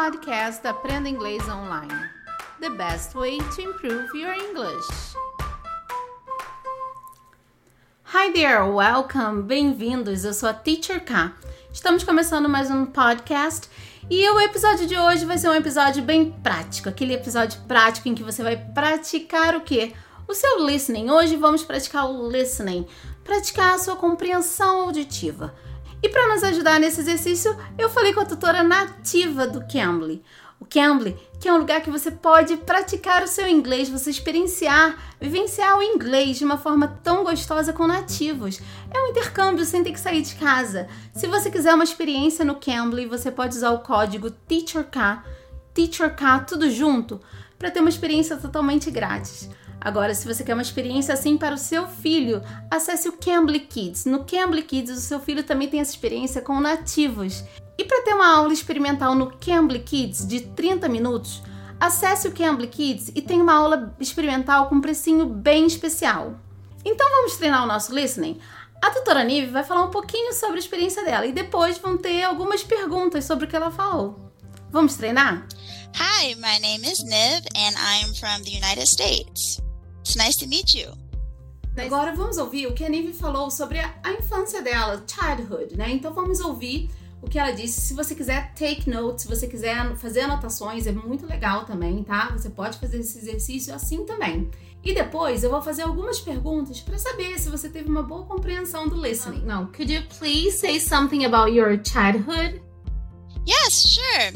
podcast Aprenda Inglês Online. The best way to improve your English. Hi there, welcome, bem-vindos. Eu sou a Teacher K. Estamos começando mais um podcast e o episódio de hoje vai ser um episódio bem prático, aquele episódio prático em que você vai praticar o quê? O seu listening. Hoje vamos praticar o listening, praticar a sua compreensão auditiva. E para nos ajudar nesse exercício, eu falei com a tutora nativa do Cambly. O Cambly, que é um lugar que você pode praticar o seu inglês, você experienciar, vivenciar o inglês de uma forma tão gostosa com nativos. É um intercâmbio sem ter que sair de casa. Se você quiser uma experiência no Cambly, você pode usar o código TEACHERK, TEACHERK, tudo junto, para ter uma experiência totalmente grátis. Agora, se você quer uma experiência assim para o seu filho, acesse o Cambly Kids. No Cambly Kids, o seu filho também tem essa experiência com nativos. E para ter uma aula experimental no Cambly Kids de 30 minutos, acesse o Cambly Kids e tem uma aula experimental com um precinho bem especial. Então vamos treinar o nosso listening? A tutora Nive vai falar um pouquinho sobre a experiência dela e depois vão ter algumas perguntas sobre o que ela falou. Vamos treinar? Hi, my name is Niv and I'm from the United States. It's nice to meet you. Agora vamos ouvir o que a Nive falou sobre a, a infância dela, childhood, né? Então vamos ouvir o que ela disse. Se você quiser take notes, se você quiser fazer anotações, é muito legal também, tá? Você pode fazer esse exercício assim também. E depois eu vou fazer algumas perguntas para saber se você teve uma boa compreensão do listening. Não, could you please say something about your childhood? Yes, sure.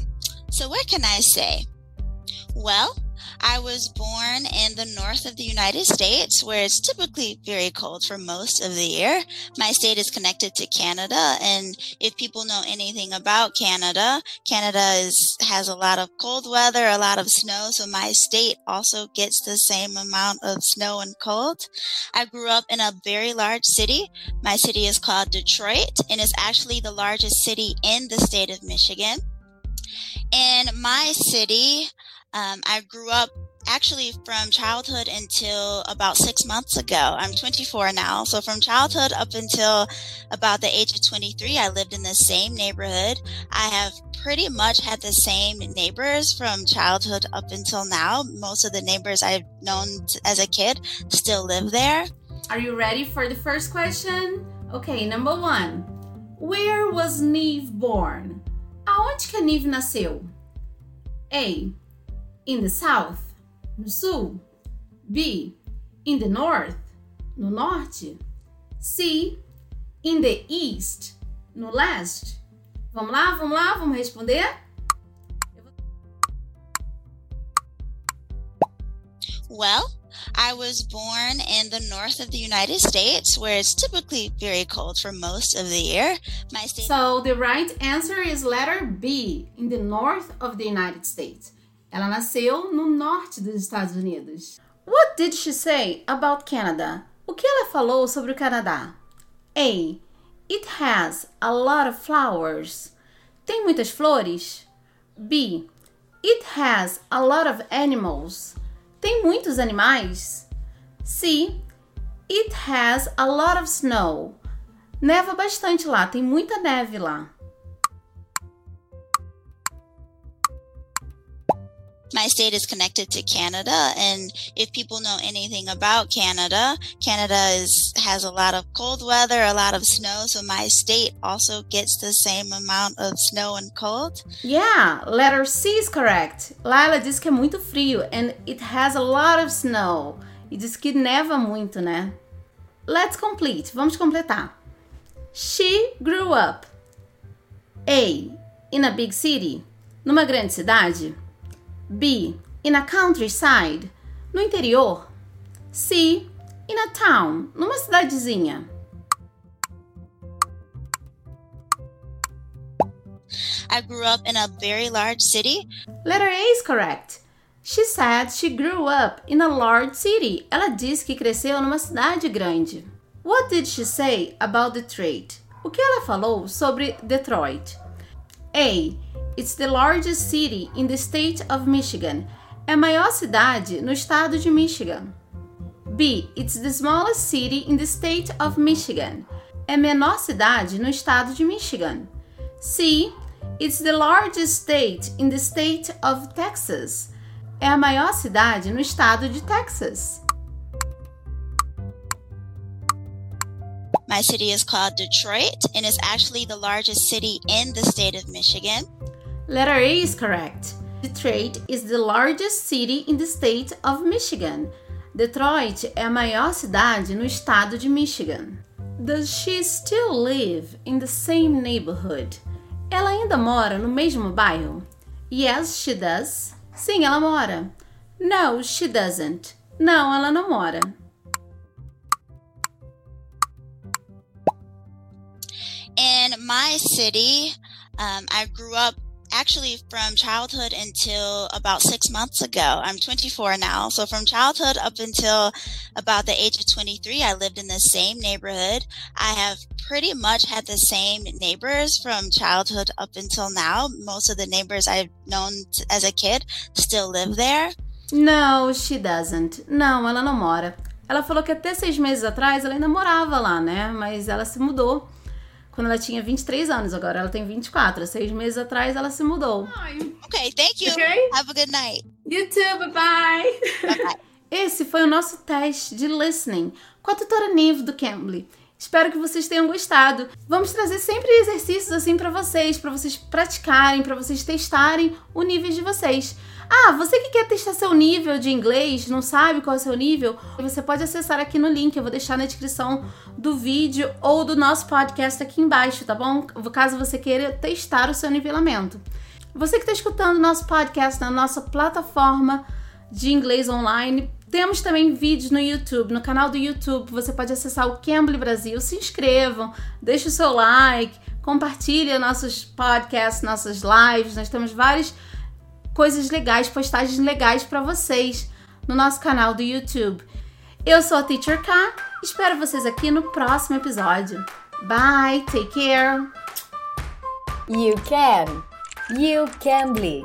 So, what can I say? Well, I was born in the north of the United States, where it's typically very cold for most of the year. My state is connected to Canada, and if people know anything about Canada, Canada is has a lot of cold weather, a lot of snow, so my state also gets the same amount of snow and cold. I grew up in a very large city. My city is called Detroit, and it's actually the largest city in the state of Michigan. In my city, um, I grew up actually from childhood until about six months ago. I'm 24 now. So from childhood up until about the age of 23, I lived in the same neighborhood. I have pretty much had the same neighbors from childhood up until now. Most of the neighbors I've known as a kid still live there. Are you ready for the first question? Okay, number one. Where was Neve born? Aonde que Neve nasceu? A. In the south. No sul. B. In the north. No norte. C. In the east. No leste. Vamos lá, vamos lá, vamos responder? Well, I was born in the north of the United States, where it's typically very cold for most of the year. My state. So the right answer is letter B, in the north of the United States. Ela nasceu no norte dos Estados Unidos. What did she say about Canada? O que ela falou sobre o Canadá? A. It has a lot of flowers. Tem muitas flores? B. It has a lot of animals. Tem muitos animais? C. It has a lot of snow. Neva bastante lá, tem muita neve lá. My state is connected to Canada, and if people know anything about Canada, Canada is has a lot of cold weather, a lot of snow, so my state also gets the same amount of snow and cold. Yeah, letter C is correct. Lila diz que é muito frio and it has a lot of snow. E diz que neva muito, né? Let's complete. Vamos completar. She grew up A. In a big city. Numa grande cidade. B. In a countryside, no interior. C. In a town, numa cidadezinha. I grew up in a very large city. Letter A is correct. She said she grew up in a large city. Ela disse que cresceu numa cidade grande. What did she say about Detroit? O que ela falou sobre Detroit? A. It's the largest city in the state of Michigan. É a maior cidade no estado de Michigan. B. It's the smallest city in the state of Michigan. É a menor cidade no estado de Michigan. C. It's the largest state in the state of Texas. É a maior cidade no estado de Texas. My city is called Detroit and is actually the largest city in the state of Michigan. Letter A is correct. Detroit is the largest city in the state of Michigan. Detroit é a maior cidade no estado de Michigan. Does she still live in the same neighborhood? Ela ainda mora no mesmo bairro? Yes, she does. Sim, ela mora. No, she doesn't. Não, ela não mora. In my city, um, I grew up actually from childhood until about six months ago. I'm 24 now. So from childhood up until about the age of 23, I lived in the same neighborhood. I have pretty much had the same neighbors from childhood up until now. Most of the neighbors I've known as a kid still live there. No, she doesn't. Não, ela não mora. Ela falou que até seis meses atrás ela ainda morava lá, né? Mas ela se mudou quando ela tinha 23 anos, agora ela tem 24. Seis meses atrás ela se mudou. Ok, thank you. Okay. Have a good night. You too, bye bye. bye, -bye. Esse foi o nosso teste de listening com a tutora Nive do Cambly. Espero que vocês tenham gostado. Vamos trazer sempre exercícios assim para vocês, para vocês praticarem, para vocês testarem o nível de vocês. Ah, você que quer testar seu nível de inglês, não sabe qual é o seu nível, você pode acessar aqui no link, eu vou deixar na descrição do vídeo ou do nosso podcast aqui embaixo, tá bom? Caso você queira testar o seu nivelamento. Você que está escutando o nosso podcast na nossa plataforma de inglês online, temos também vídeos no YouTube, no canal do YouTube, você pode acessar o Cambly Brasil, se inscrevam, deixe o seu like, compartilhe nossos podcasts, nossas lives, nós temos vários coisas legais, postagens legais para vocês no nosso canal do YouTube. Eu sou a Teacher K, espero vocês aqui no próximo episódio. Bye, take care. You can. You can be.